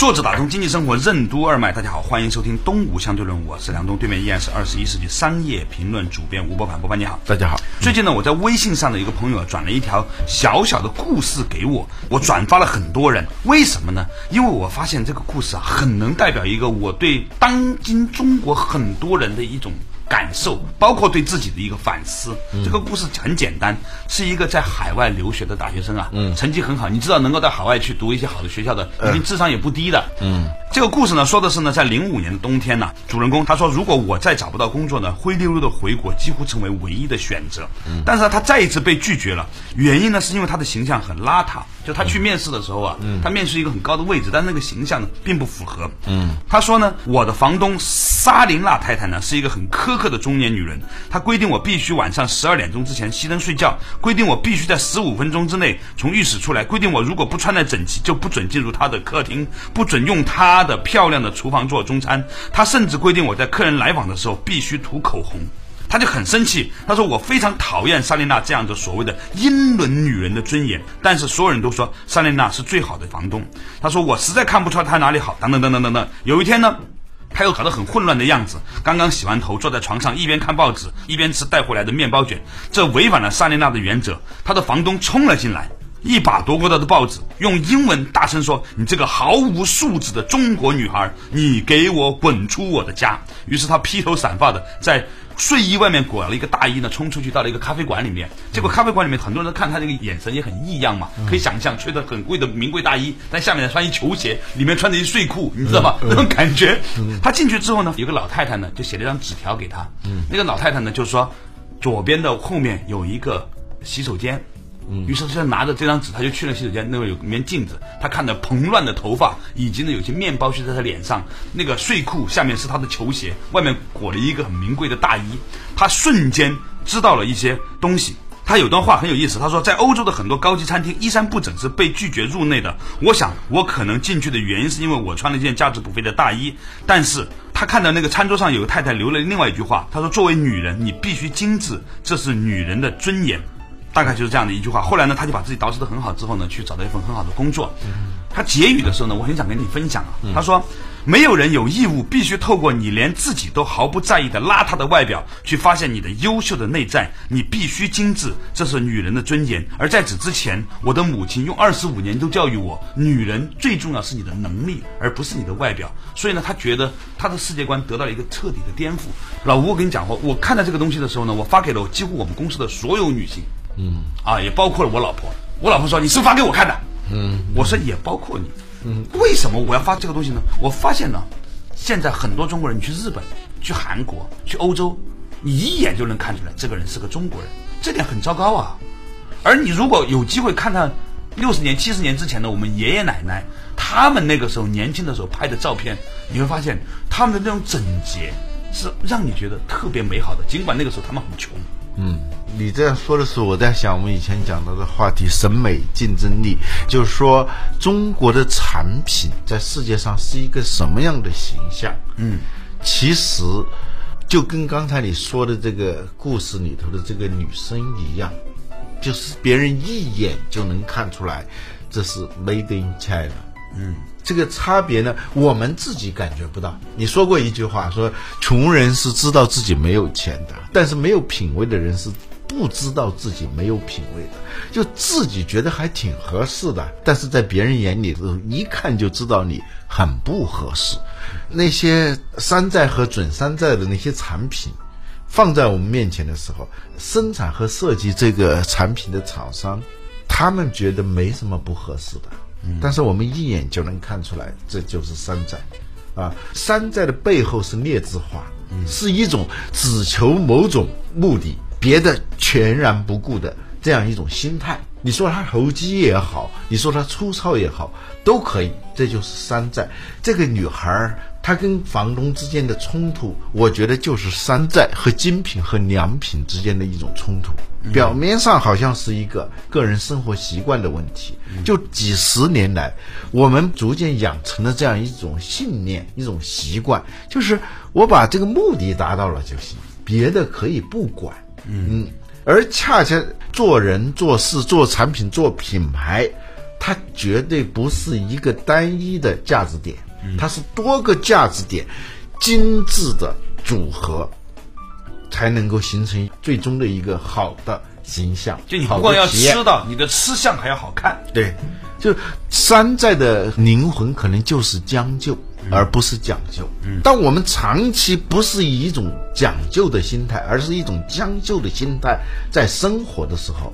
作者打通经济生活任督二脉，大家好，欢迎收听东吴相对论，我是梁东，对面依然是二十一世纪商业评论主编吴伯凡，伯凡你好，大家好。最近呢，我在微信上的一个朋友转了一条小小的故事给我，我转发了很多人，为什么呢？因为我发现这个故事啊，很能代表一个我对当今中国很多人的一种。感受，包括对自己的一个反思。这个故事很简单，是一个在海外留学的大学生啊，成绩很好。你知道，能够到海外去读一些好的学校的，一定智商也不低的。嗯，这个故事呢，说的是呢，在零五年的冬天呢，主人公他说，如果我再找不到工作呢，灰溜溜的回国几乎成为唯一的选择。嗯，但是他再一次被拒绝了，原因呢，是因为他的形象很邋遢。就他去面试的时候啊，嗯他面试一个很高的位置，但那个形象呢，并不符合。嗯，他说呢，我的房东沙琳娜太太呢，是一个很苛刻的中年女人，她规定我必须晚上十二点钟之前熄灯睡觉，规定我必须在十五分钟之内从浴室出来，规定我如果不穿戴整齐就不准进入她的客厅，不准用她的漂亮的厨房做中餐。她甚至规定我在客人来访的时候必须涂口红。他就很生气，他说：“我非常讨厌莎琳娜这样的所谓的英伦女人的尊严，但是所有人都说莎琳娜是最好的房东。”他说：“我实在看不出来她哪里好。”等等等等等等。有一天呢，他又搞得很混乱的样子，刚刚洗完头，坐在床上一边看报纸一边吃带回来的面包卷，这违反了莎琳娜的原则。他的房东冲了进来，一把夺过他的报纸，用英文大声说：“你这个毫无素质的中国女孩，你给我滚出我的家！”于是他披头散发的在。睡衣外面裹了一个大衣呢，冲出去到了一个咖啡馆里面。结果咖啡馆里面很多人看他这个眼神也很异样嘛，可以想象穿着很贵的名贵大衣，但下面穿一球鞋，里面穿着一睡裤，你知道吗？那种感觉。他进去之后呢，有个老太太呢就写了一张纸条给他。那个老太太呢就说，左边的后面有一个洗手间。于是他就拿着这张纸，他就去了洗手间，那边有一面镜子，他看着蓬乱的头发，以及呢有些面包屑在他脸上，那个睡裤下面是他的球鞋，外面裹了一个很名贵的大衣，他瞬间知道了一些东西。他有段话很有意思，他说在欧洲的很多高级餐厅，衣衫不整是被拒绝入内的。我想我可能进去的原因是因为我穿了一件价值不菲的大衣。但是他看到那个餐桌上有个太太留了另外一句话，他说作为女人，你必须精致，这是女人的尊严。大概就是这样的一句话。后来呢，他就把自己捯饬得很好，之后呢，去找到一份很好的工作。他结语的时候呢，我很想跟你分享啊。他说：“没有人有义务必须透过你连自己都毫不在意的邋遢的外表，去发现你的优秀的内在。你必须精致，这是女人的尊严。而在此之前，我的母亲用二十五年都教育我，女人最重要是你的能力，而不是你的外表。所以呢，他觉得他的世界观得到了一个彻底的颠覆。老吴，我跟你讲过，我看到这个东西的时候呢，我发给了几乎我们公司的所有女性。嗯，啊，也包括了我老婆。我老婆说：“你是发给我看的。”嗯，我说也包括你。嗯，为什么我要发这个东西呢？我发现呢，现在很多中国人，你去日本、去韩国、去欧洲，你一眼就能看出来这个人是个中国人，这点很糟糕啊。而你如果有机会看看六十年、七十年之前的我们爷爷奶奶，他们那个时候年轻的时候拍的照片，你会发现他们的那种整洁是让你觉得特别美好的。尽管那个时候他们很穷。嗯，你这样说的时候，我在想我们以前讲到的话题——审美竞争力，就是说中国的产品在世界上是一个什么样的形象？嗯，其实就跟刚才你说的这个故事里头的这个女生一样，就是别人一眼就能看出来这是 Made in China。嗯。这个差别呢，我们自己感觉不到。你说过一句话，说穷人是知道自己没有钱的，但是没有品位的人是不知道自己没有品位的。就自己觉得还挺合适的，但是在别人眼里头一看就知道你很不合适。那些山寨和准山寨的那些产品，放在我们面前的时候，生产和设计这个产品的厂商，他们觉得没什么不合适的。但是我们一眼就能看出来，这就是山寨，啊，山寨的背后是劣质化，是一种只求某种目的，别的全然不顾的这样一种心态。你说他投机也好，你说他粗糙也好，都可以。这就是山寨。这个女孩儿她跟房东之间的冲突，我觉得就是山寨和精品和良品之间的一种冲突。表面上好像是一个个人生活习惯的问题，就几十年来，我们逐渐养成了这样一种信念、一种习惯，就是我把这个目的达到了就行，别的可以不管。嗯，而恰恰做人、做事、做产品、做品牌，它绝对不是一个单一的价值点，它是多个价值点精致的组合。才能够形成最终的一个好的形象。就你不光要吃到，你的吃相还要好看。对，就山寨的灵魂可能就是将就，而不是讲究。嗯，当我们长期不是以一种讲究的心态，而是一种将就的心态在生活的时候，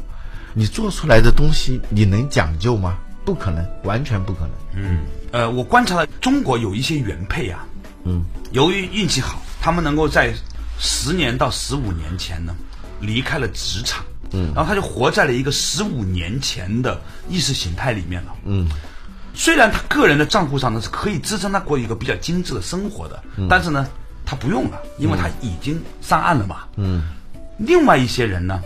你做出来的东西，你能讲究吗？不可能，完全不可能。嗯，呃，我观察了中国有一些原配啊，嗯，由于运气好，他们能够在十年到十五年前呢离开了职场，嗯，然后他就活在了一个十五年前的意识形态里面了，嗯，虽然他个人的账户上呢是可以支撑他过一个比较精致的生活的，但是呢，他不用了，因为他已经上岸了嘛，嗯，另外一些人呢，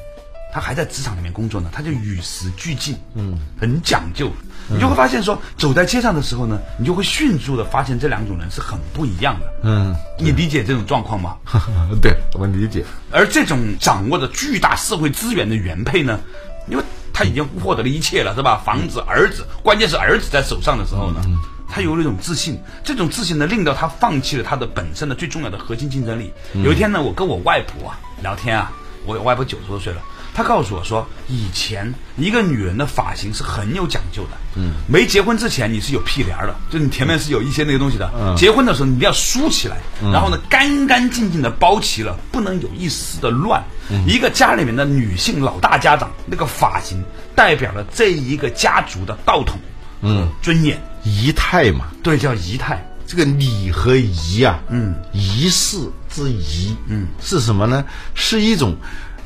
他还在职场里面工作呢，他就与时俱进，嗯，很讲究。你就会发现说，走在街上的时候呢，你就会迅速的发现这两种人是很不一样的。嗯，你理解这种状况吗？对我理解。而这种掌握着巨大社会资源的原配呢，因为他已经获得了一切了，是吧？房子、儿子，关键是儿子在手上的时候呢，他有了一种自信。这种自信呢，令到他放弃了他的本身的最重要的核心竞争力。有一天呢，我跟我外婆啊聊天啊，我外婆九十多岁了。她告诉我说，以前一个女人的发型是很有讲究的。嗯，没结婚之前你是有屁帘儿的，就你前面是有一些那个东西的。嗯，结婚的时候你一定要梳起来，然后呢干干净净的包齐了，不能有一丝的乱。一个家里面的女性老大家长，那个发型代表了这一个家族的道统，嗯，尊严。仪态嘛，对，叫仪态。这个礼和仪啊，嗯，仪式之仪，嗯，是什么呢？是一种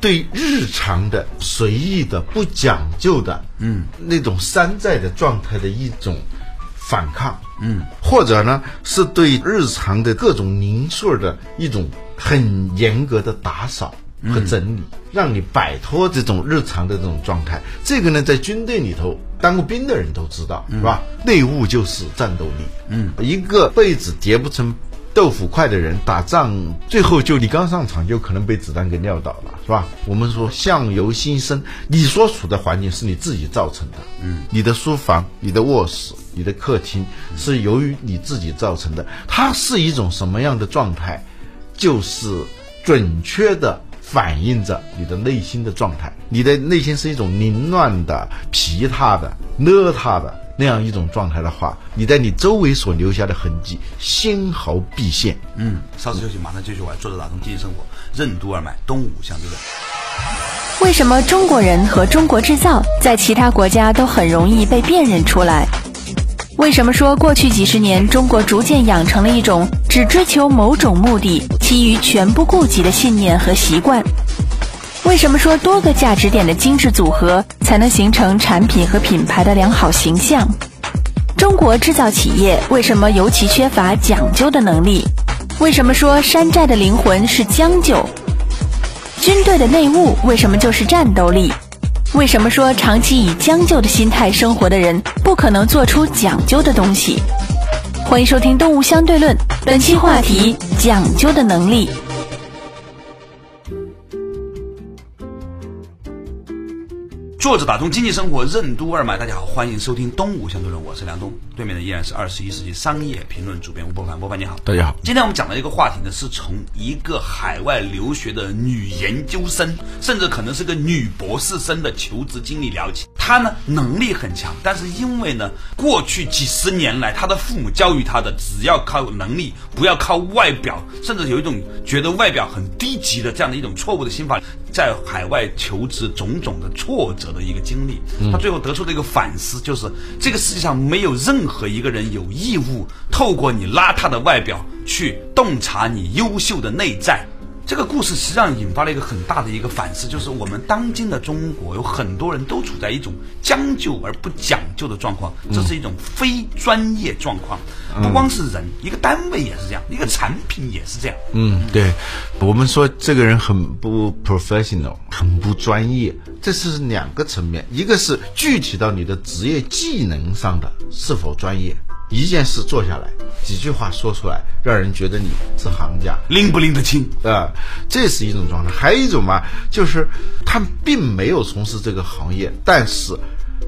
对日常的随意的、不讲究的，嗯，那种山寨的状态的一种反抗，嗯，或者呢，是对日常的各种零碎的一种很严格的打扫。和整理，让你摆脱这种日常的这种状态。这个呢，在军队里头当过兵的人都知道，是吧？内务就是战斗力。嗯，一个被子叠不成豆腐块的人，打仗最后就你刚上场就可能被子弹给撂倒了，是吧？我们说相由心生，你所处的环境是你自己造成的。嗯，你的书房、你的卧室、你的客厅是由于你自己造成的。它是一种什么样的状态？就是准确的。反映着你的内心的状态，你的内心是一种凌乱的、疲沓的、邋遢的那样一种状态的话，你在你周围所留下的痕迹纤毫毕现。嗯，稍事休息，马上继续玩，坐着打通经济生活，任督二脉，东吴相对论。为什么中国人和中国制造在其他国家都很容易被辨认出来？为什么说过去几十年中国逐渐养成了一种只追求某种目的，其余全部顾及的信念和习惯？为什么说多个价值点的精致组合才能形成产品和品牌的良好形象？中国制造企业为什么尤其缺乏讲究的能力？为什么说山寨的灵魂是将就？军队的内务为什么就是战斗力？为什么说长期以将就的心态生活的人不可能做出讲究的东西？欢迎收听《动物相对论》，本期话题：讲究的能力。坐着打通经济生活任督二脉，大家好，欢迎收听东吴相对论，我是梁东，对面的依然是二十一世纪商业评论主编吴伯凡，伯凡你好，大家好。今天我们讲的一个话题呢，是从一个海外留学的女研究生，甚至可能是个女博士生的求职经历聊起。她呢能力很强，但是因为呢过去几十年来，她的父母教育她的，只要靠能力，不要靠外表，甚至有一种觉得外表很低级的这样的一种错误的心法，在海外求职种种的挫折的一个经历。他最后得出的一个反思就是，这个世界上没有任何一个人有义务透过你邋遢的外表去洞察你优秀的内在。这这个故事实际上引发了一个很大的一个反思，就是我们当今的中国有很多人都处在一种将就而不讲究的状况，这是一种非专业状况。不光是人，一个单位也是这样，一个产品也是这样。嗯，对，我们说这个人很不 professional，很不专业，这是两个层面，一个是具体到你的职业技能上的是否专业，一件事做下来，几句话说出来，让人觉得你是行家。拎不拎得清？啊，这是一种状态。还有一种嘛，就是他并没有从事这个行业，但是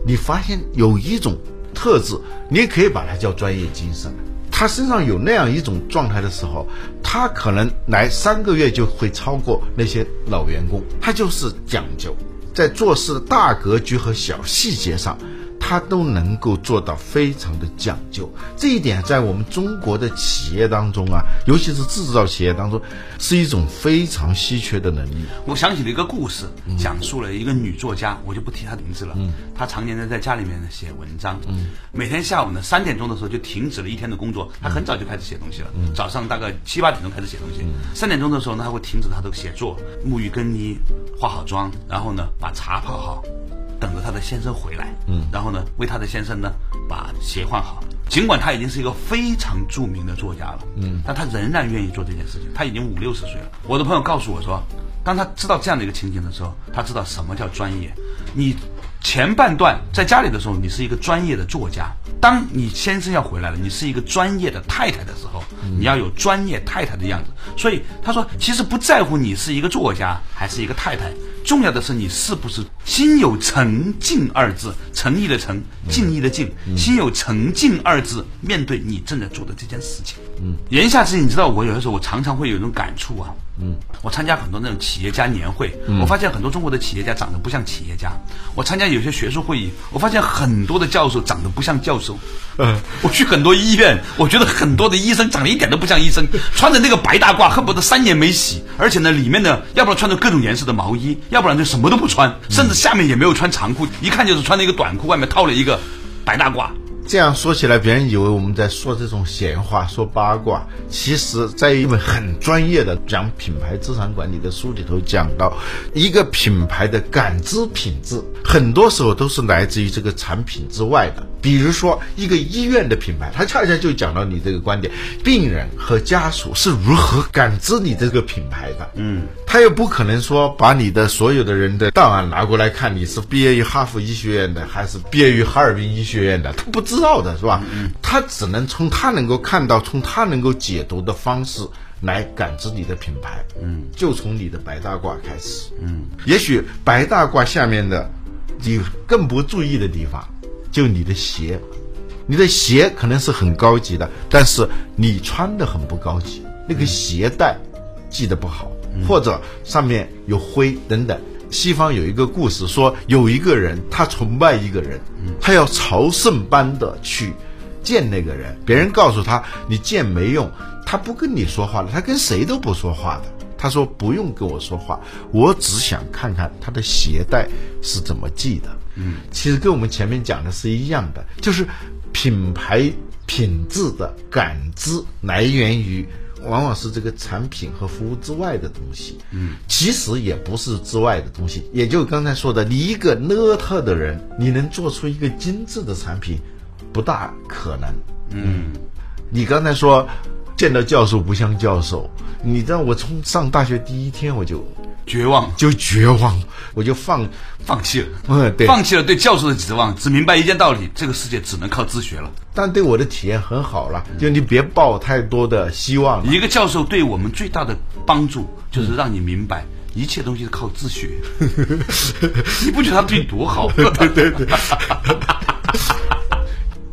你发现有一种特质，你也可以把它叫专业精神。他身上有那样一种状态的时候，他可能来三个月就会超过那些老员工。他就是讲究，在做事的大格局和小细节上。他都能够做到非常的讲究，这一点在我们中国的企业当中啊，尤其是制造企业当中，是一种非常稀缺的能力。我想起了一个故事，讲述了一个女作家，我就不提她的名字了。嗯，她常年的在家里面呢写文章，嗯，每天下午呢三点钟的时候就停止了一天的工作，她很早就开始写东西了，嗯，早上大概七八点钟开始写东西，三点钟的时候呢，她会停止她的写作，沐浴更衣，化好妆，然后呢把茶泡好。等着她的先生回来，嗯，然后呢，为她的先生呢把鞋换好。尽管他已经是一个非常著名的作家了，嗯，但他仍然愿意做这件事情。他已经五六十岁了。我的朋友告诉我说，当他知道这样的一个情景的时候，他知道什么叫专业。你前半段在家里的时候，你是一个专业的作家；当你先生要回来了，你是一个专业的太太的时候，你要有专业太太的样子。所以他说，其实不在乎你是一个作家还是一个太太。重要的是你是不是心有诚敬二字，诚意的诚，敬意的敬，心有诚敬二字，面对你正在做的这件事情。嗯，言下之意，你知道我有的时候我常常会有一种感触啊。嗯，我参加很多那种企业家年会，我发现很多中国的企业家长得不像企业家。我参加有些学术会议，我发现很多的教授长得不像教授。嗯，我去很多医院，我觉得很多的医生长得一点都不像医生，穿着那个白大褂，恨不得三年没洗，而且呢，里面呢，要不然穿着各种颜色的毛衣，要不然就什么都不穿，甚至下面也没有穿长裤，一看就是穿了一个短裤，外面套了一个白大褂。这样说起来，别人以为我们在说这种闲话、说八卦。其实，在一本很专业的讲品牌资产管理的书里头讲到，一个品牌的感知品质，很多时候都是来自于这个产品之外的。比如说，一个医院的品牌，它恰恰就讲到你这个观点：病人和家属是如何感知你这个品牌的。嗯，他又不可能说把你的所有的人的档案拿过来看，你是毕业于哈佛医学院的还是毕业于哈尔滨医学院的，他不知道的是吧？嗯，他只能从他能够看到、从他能够解读的方式来感知你的品牌。嗯，就从你的白大褂开始。嗯，也许白大褂下面的你更不注意的地方。就你的鞋，你的鞋可能是很高级的，但是你穿的很不高级，那个鞋带系得不好，或者上面有灰等等。西方有一个故事说，有一个人他崇拜一个人，他要朝圣般的去见那个人，别人告诉他你见没用，他不跟你说话了，他跟谁都不说话的。他说不用跟我说话，我只想看看他的鞋带是怎么系的。嗯，其实跟我们前面讲的是一样的，就是品牌品质的感知来源于，往往是这个产品和服务之外的东西。嗯，其实也不是之外的东西，也就刚才说的，你一个邋遢的人，你能做出一个精致的产品，不大可能。嗯，你刚才说见到教授不像教授，你知道我从上大学第一天我就。绝望就绝望，我就放放弃了，嗯，对，放弃了对教授的指望，只明白一件道理：这个世界只能靠自学了。但对我的体验很好了，就你别抱太多的希望。一个教授对我们最大的帮助，就是让你明白一切东西是靠自学。你不觉得他对你多好？对对对。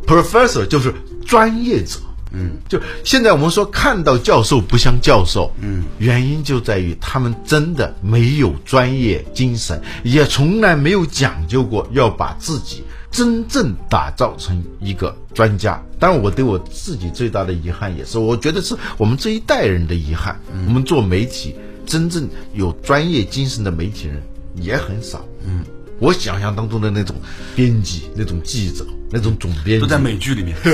Professor 就是专业者。嗯，就现在我们说看到教授不像教授，嗯，原因就在于他们真的没有专业精神，也从来没有讲究过要把自己真正打造成一个专家。当然，我对我自己最大的遗憾也是，我觉得是我们这一代人的遗憾。我们做媒体，真正有专业精神的媒体人也很少。嗯，我想象当中的那种编辑、那种记者。那种总编都在美剧里面。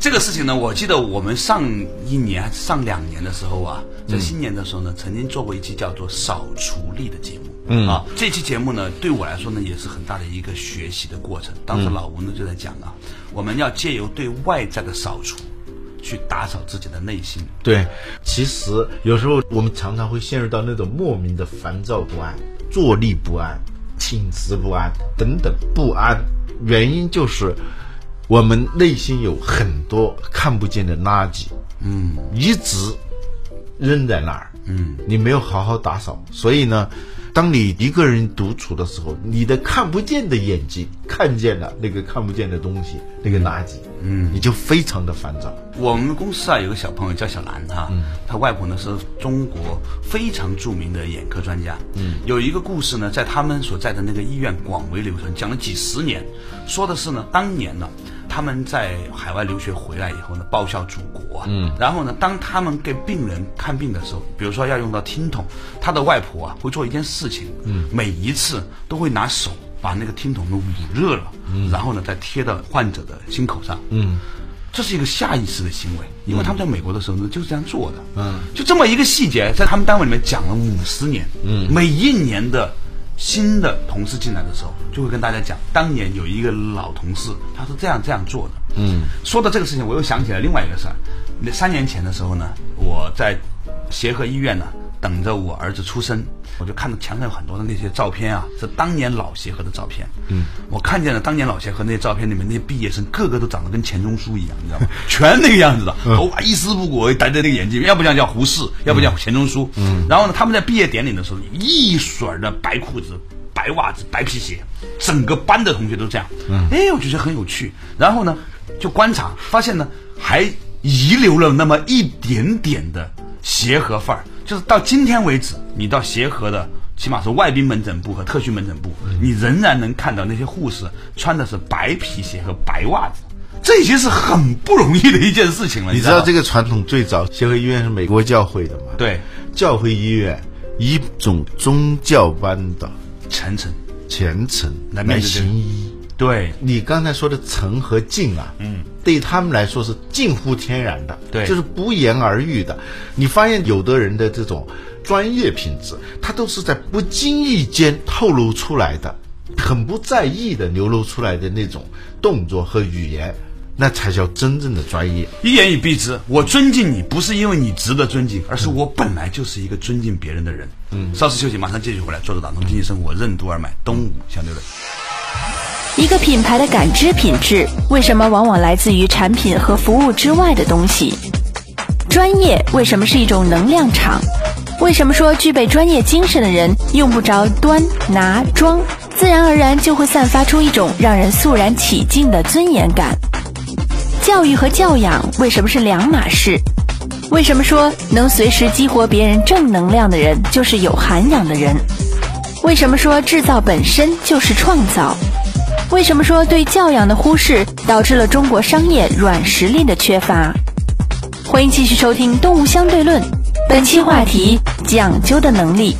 这个事情呢，我记得我们上一年上两年的时候啊，在新年的时候呢，曾经做过一期叫做“扫除力”的节目。嗯啊，这期节目呢，对我来说呢，也是很大的一个学习的过程。当时老吴呢就在讲啊，我们要借由对外在的扫除，去打扫自己的内心。对，其实有时候我们常常会陷入到那种莫名的烦躁不安、坐立不安、寝食不安等等不安，原因就是我们内心有很多看不见的垃圾，嗯，一直扔在那儿，嗯，你没有好好打扫，所以呢。当你一个人独处的时候，你的看不见的眼睛看见了那个看不见的东西，那个垃圾，嗯，你就非常的烦躁。我们公司啊有个小朋友叫小兰哈，他外婆呢是中国非常著名的眼科专家，嗯，有一个故事呢在他们所在的那个医院广为流传，讲了几十年，说的是呢当年呢。他们在海外留学回来以后呢，报效祖国。嗯，然后呢，当他们给病人看病的时候，比如说要用到听筒，他的外婆啊会做一件事情，嗯，每一次都会拿手把那个听筒呢捂热了，嗯，然后呢再贴到患者的心口上，嗯，这是一个下意识的行为，因为他们在美国的时候呢就是这样做的，嗯，就这么一个细节，在他们单位里面讲了五十年，嗯，每一年的。新的同事进来的时候，就会跟大家讲，当年有一个老同事，他是这样这样做的。嗯，说到这个事情，我又想起来另外一个事儿。那三年前的时候呢，我在协和医院呢。等着我儿子出生，我就看到墙上有很多的那些照片啊，是当年老协和的照片。嗯，我看见了当年老协和那些照片里面那些毕业生，个个都长得跟钱钟书一样，你知道吗？全那个样子的，头发一丝不苟，戴着那个眼镜，要不然叫胡适，要不叫钱钟书。嗯，然后呢，他们在毕业典礼的时候，一水儿的白裤子、白袜子、白皮鞋，整个班的同学都这样。嗯，哎，我觉得很有趣。然后呢，就观察，发现呢，还遗留了那么一点点的协和范儿。就是到今天为止，你到协和的，起码是外宾门诊部和特需门诊部，你仍然能看到那些护士穿的是白皮鞋和白袜子，这已经是很不容易的一件事情了。你知道这个传统最早，协和医院是美国教会的吗？对，教会医院一种宗教般的虔诚、虔诚来行医。对你刚才说的诚和敬啊，嗯，对他们来说是近乎天然的，对，就是不言而喻的。你发现有的人的这种专业品质，他都是在不经意间透露出来的，很不在意的流露出来的那种动作和语言，那才叫真正的专业。一言以蔽之，我尊敬你，不是因为你值得尊敬，而是我本来就是一个尊敬别人的人。嗯，稍事休息，马上继续回来，坐着打通经济生活，任督二脉，东吴相对论。一个品牌的感知品质，为什么往往来自于产品和服务之外的东西？专业为什么是一种能量场？为什么说具备专业精神的人用不着端拿装，自然而然就会散发出一种让人肃然起敬的尊严感？教育和教养为什么是两码事？为什么说能随时激活别人正能量的人就是有涵养的人？为什么说制造本身就是创造？为什么说对教养的忽视导致了中国商业软实力的缺乏？欢迎继续收听《动物相对论》，本期话题：讲究的能力。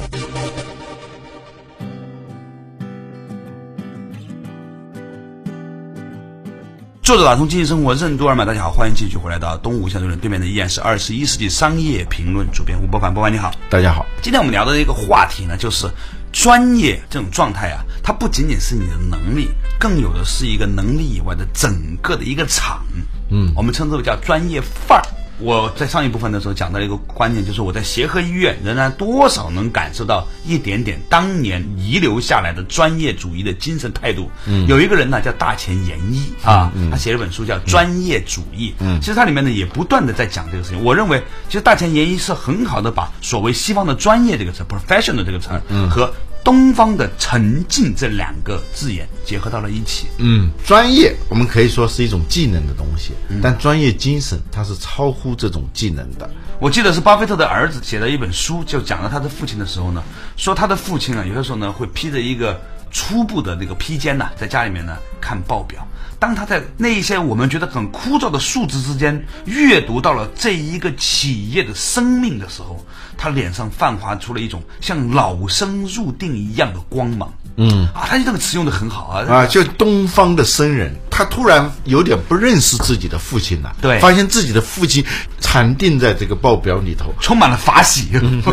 作者打通经济生活任督二脉，大家好，欢迎继续回来到《东吴相对论》，对面的依然是二十一世纪商业评论主编吴伯凡，伯凡你好，大家好。今天我们聊的一个话题呢，就是专业这种状态啊，它不仅仅是你的能力。更有的是一个能力以外的整个的一个场，嗯，我们称之为叫专业范儿。我在上一部分的时候讲到一个观念，就是我在协和医院仍然多少能感受到一点点当年遗留下来的专业主义的精神态度。嗯，有一个人呢叫大前研一啊，他写了本书叫《专业主义》。嗯，其实它里面呢也不断的在讲这个事情。我认为，其实大前研一是很好的把所谓西方的专业这个词 （professional） 这个词和东方的沉静这两个字眼结合到了一起。嗯，专业我们可以说是一种技能的东西，但专业精神它是超乎这种技能的。我记得是巴菲特的儿子写的一本书，就讲了他的父亲的时候呢，说他的父亲啊，有的时候呢会披着一个初步的那个披肩呢，在家里面呢看报表。当他在那一些我们觉得很枯燥的数字之间阅读到了这一个企业的生命的时候，他脸上泛发出了一种像老生入定一样的光芒。嗯啊，他这个词用的很好啊啊，就东方的僧人，他突然有点不认识自己的父亲了，对发现自己的父亲禅定在这个报表里头，充满了法喜。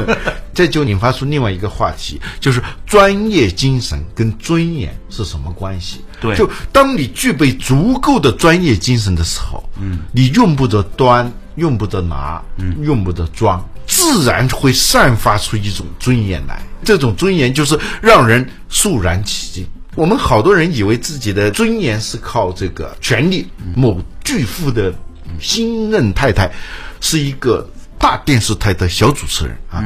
这就引发出另外一个话题，就是专业精神跟尊严是什么关系？对就当你具备足够的专业精神的时候，嗯，你用不着端，用不着拿，嗯，用不着装，自然会散发出一种尊严来。这种尊严就是让人肃然起敬。我们好多人以为自己的尊严是靠这个权力，某巨富的新任太太是一个大电视台的小主持人啊，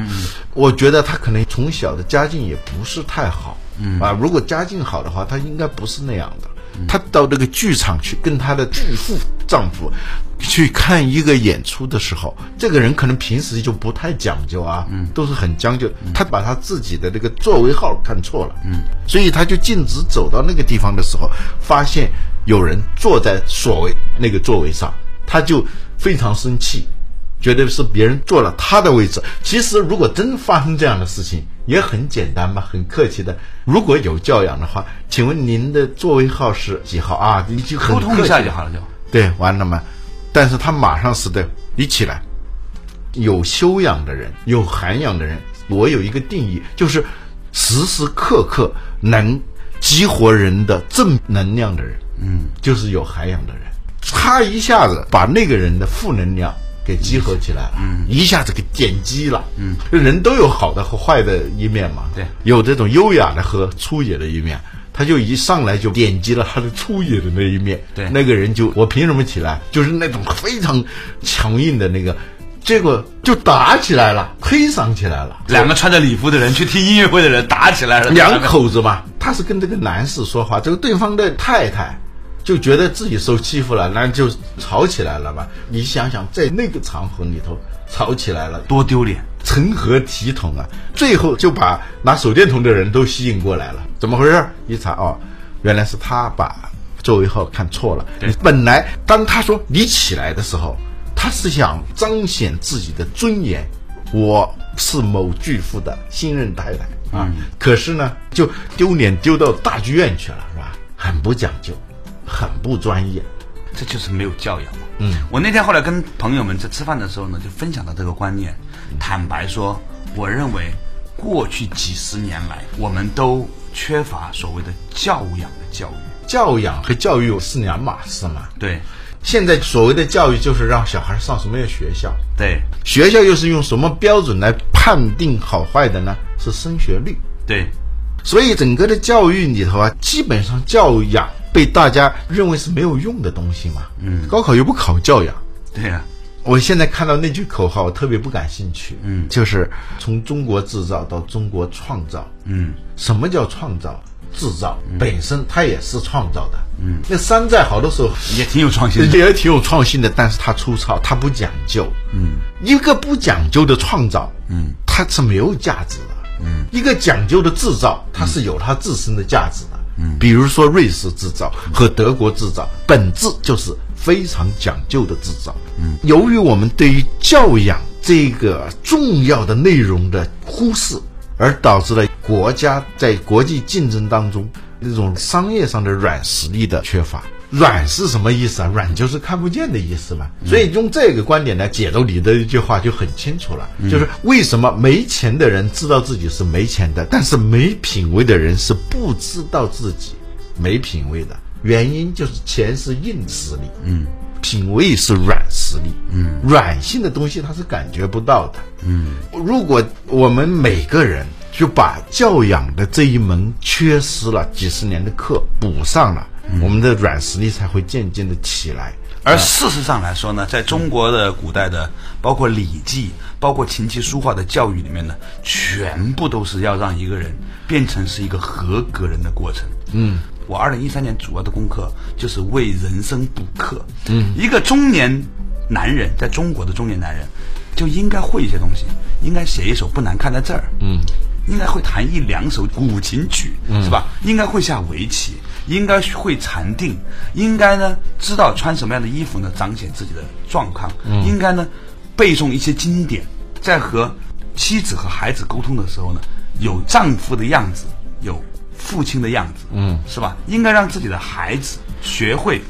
我觉得他可能从小的家境也不是太好，啊，如果家境好的话，他应该不是那样的。他到这个剧场去跟她的巨富丈夫去看一个演出的时候，这个人可能平时就不太讲究啊，都是很将就。她把她自己的这个座位号看错了，嗯，所以她就径直走到那个地方的时候，发现有人坐在所谓那个座位上，她就非常生气，觉得是别人坐了他的位置。其实如果真发生这样的事情，也很简单嘛，很客气的。如果有教养的话，请问您的座位号是几号啊？你就很沟通一下就好了，就对，完了嘛。但是他马上是的，你起来。有修养的人，有涵养的人，我有一个定义，就是时时刻刻能激活人的正能量的人，嗯，就是有涵养的人。他一下子把那个人的负能量给集合起来了，嗯，一下子给点击了，嗯，人都有好的和坏的一面嘛，对有这种优雅的和粗野的一面。他就一上来就点击了他的粗野的那一面，对那个人就我凭什么起来？就是那种非常强硬的那个，结果就打起来了，推搡起来了。两个穿着礼服的人去听音乐会的人打起来了，两口子嘛，他是跟这个男士说话，这个对方的太太就觉得自己受欺负了，那就吵起来了嘛。你想想，在那个场合里头吵起来了，多丢脸。成何体统啊！最后就把拿手电筒的人都吸引过来了。怎么回事？一查哦，原来是他把座位号看错了。本来当他说你起来的时候，他是想彰显自己的尊严，我是某巨富的新任太太啊。可是呢，就丢脸丢到大剧院去了，是吧？很不讲究，很不专业。这就是没有教养嘛。嗯，我那天后来跟朋友们在吃饭的时候呢，就分享了这个观念。坦白说，我认为过去几十年来，我们都缺乏所谓的教养的教育。教养和教育是两码事嘛。对，现在所谓的教育就是让小孩上什么样的学校，对，学校又是用什么标准来判定好坏的呢？是升学率。对，所以整个的教育里头啊，基本上教养被大家认为是没有用的东西嘛。嗯，高考又不考教养。对呀、我现在看到那句口号，我特别不感兴趣。嗯，就是从中国制造到中国创造。嗯，什么叫创造？制造本身它也是创造的。嗯，那山寨好多时候也挺有创新的。也挺有创新的，但是它粗糙，它不讲究。嗯，一个不讲究的创造，嗯，它是没有价值的。嗯，一个讲究的制造，它是有它自身的价值的。嗯，比如说瑞士制造和德国制造，本质就是非常讲究的制造。嗯，由于我们对于教养这个重要的内容的忽视，而导致了国家在国际竞争当中那种商业上的软实力的缺乏。软是什么意思啊？软就是看不见的意思嘛。所以用这个观点来解读你的一句话就很清楚了，就是为什么没钱的人知道自己是没钱的，但是没品位的人是不知道自己没品位的。原因就是钱是硬实力，嗯，品味是软实力，嗯，软性的东西它是感觉不到的，嗯。如果我们每个人就把教养的这一门缺失了几十年的课补上了，我们的软实力才会渐渐的起来。而事实上来说呢，在中国的古代的，包括《礼记》、包括琴棋书画的教育里面呢，全部都是要让一个人变成是一个合格人的过程。嗯，我二零一三年主要的功课就是为人生补课。嗯，一个中年男人，在中国的中年男人，就应该会一些东西，应该写一首不难看的字儿。嗯。应该会弹一两首古琴曲，是吧？应该会下围棋，应该会禅定，应该呢知道穿什么样的衣服呢彰显自己的状况，应该呢背诵一些经典，在和妻子和孩子沟通的时候呢，有丈夫的样子，有父亲的样子，嗯，是吧？应该让自己的孩子学会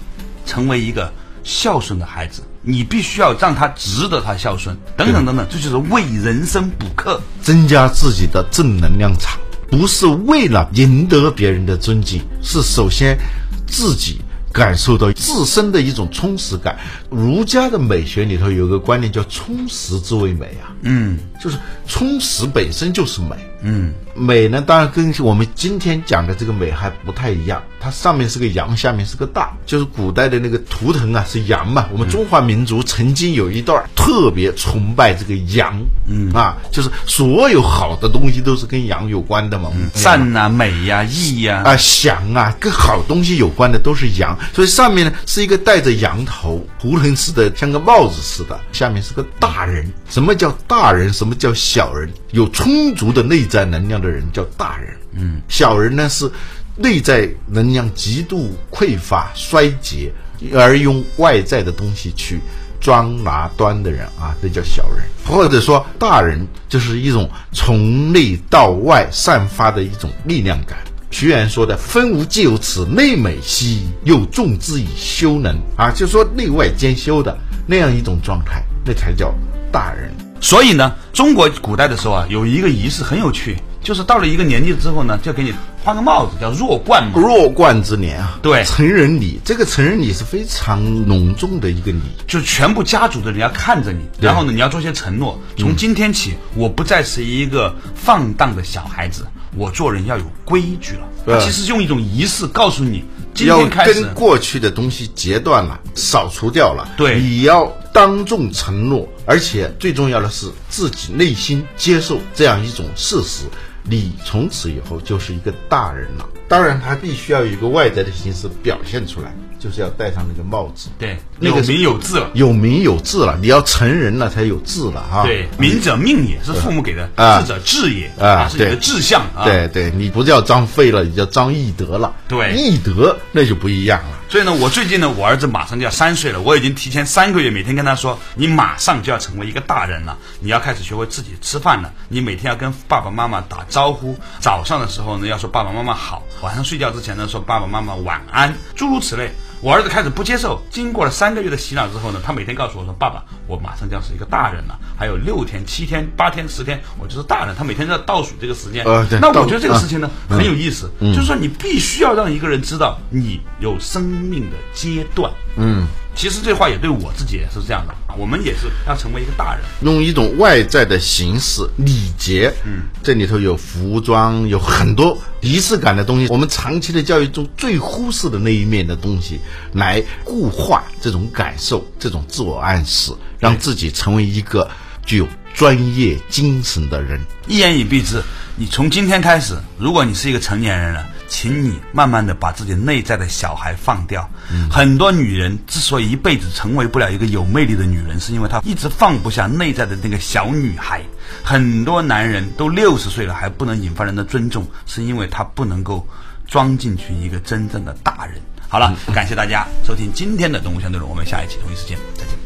成为一个孝顺的孩子。你必须要让他值得他孝顺，等等等等，这就是为人生补课。增加自己的正能量场，不是为了赢得别人的尊敬，是首先自己感受到自身的一种充实感。儒家的美学里头有个观念叫“充实之为美”啊，嗯，就是充实本身就是美。嗯，美呢，当然跟我们今天讲的这个美还不太一样。它上面是个羊，下面是个大，就是古代的那个图腾啊，是羊嘛。我们中华民族曾经有一段特别崇拜这个羊，嗯啊，就是所有好的东西都是跟羊有关的嘛，善啊、美呀、义呀啊、祥啊，跟好东西有关的都是羊。所以上面呢是一个戴着羊头图腾似的，像个帽子似的，下面是个大人。什么叫大人？什么叫小人？有充足的内在能量的人叫大人，嗯，小人呢是。内在能量极度匮乏衰竭，而用外在的东西去装拿端的人啊，这叫小人；或者说大人，就是一种从内到外散发的一种力量感。屈原说的“分无既有此内美兮，又重之以修能”，啊，就说内外兼修的那样一种状态，那才叫大人。所以呢，中国古代的时候啊，有一个仪式很有趣。就是到了一个年纪之后呢，就给你换个帽子，叫弱冠嘛。弱冠之年啊，对，成人礼，这个成人礼是非常隆重的一个礼，就全部家族的人要看着你，然后呢，你要做些承诺。从今天起，我不再是一个放荡的小孩子，我做人要有规矩了。其实用一种仪式告诉你，今天开始跟过去的东西截断了，扫除掉了。对，你要当众承诺，而且最重要的是自己内心接受这样一种事实。你从此以后就是一个大人了，当然他必须要有一个外在的形式表现出来，就是要戴上那个帽子。对，有名有字了，有名有字了，你要成人了才有字了哈。对，名者命也是父母给的，智者智也啊，是你的志向啊。对对，你不叫张飞了，你叫张翼德了。对，翼德那就不一样了。所以呢，我最近呢，我儿子马上就要三岁了，我已经提前三个月每天跟他说，你马上就要成为一个大人了，你要开始学会自己吃饭了，你每天要跟爸爸妈妈打招呼，早上的时候呢要说爸爸妈妈好，晚上睡觉之前呢说爸爸妈妈晚安，诸如此类。我儿子开始不接受，经过了三个月的洗脑之后呢，他每天告诉我说：“爸爸，我马上就要是一个大人了，还有六天、七天、八天、十天，我就是大人。”他每天在倒数这个时间。呃，那我觉得这个事情呢很有意思，就是说你必须要让一个人知道你有生命的阶段。嗯。其实这话也对我自己也是这样的，我们也是要成为一个大人，用一种外在的形式礼节，嗯，这里头有服装，有很多仪式感的东西。我们长期的教育中最忽视的那一面的东西，来固化这种感受，这种自我暗示，让自己成为一个具有专业精神的人。一言以蔽之，你从今天开始，如果你是一个成年人了。请你慢慢的把自己内在的小孩放掉。很多女人之所以一辈子成为不了一个有魅力的女人，是因为她一直放不下内在的那个小女孩。很多男人都六十岁了还不能引发人的尊重，是因为他不能够装进去一个真正的大人。好了，感谢大家收听今天的动物相对论，我们下一期同一时间再见。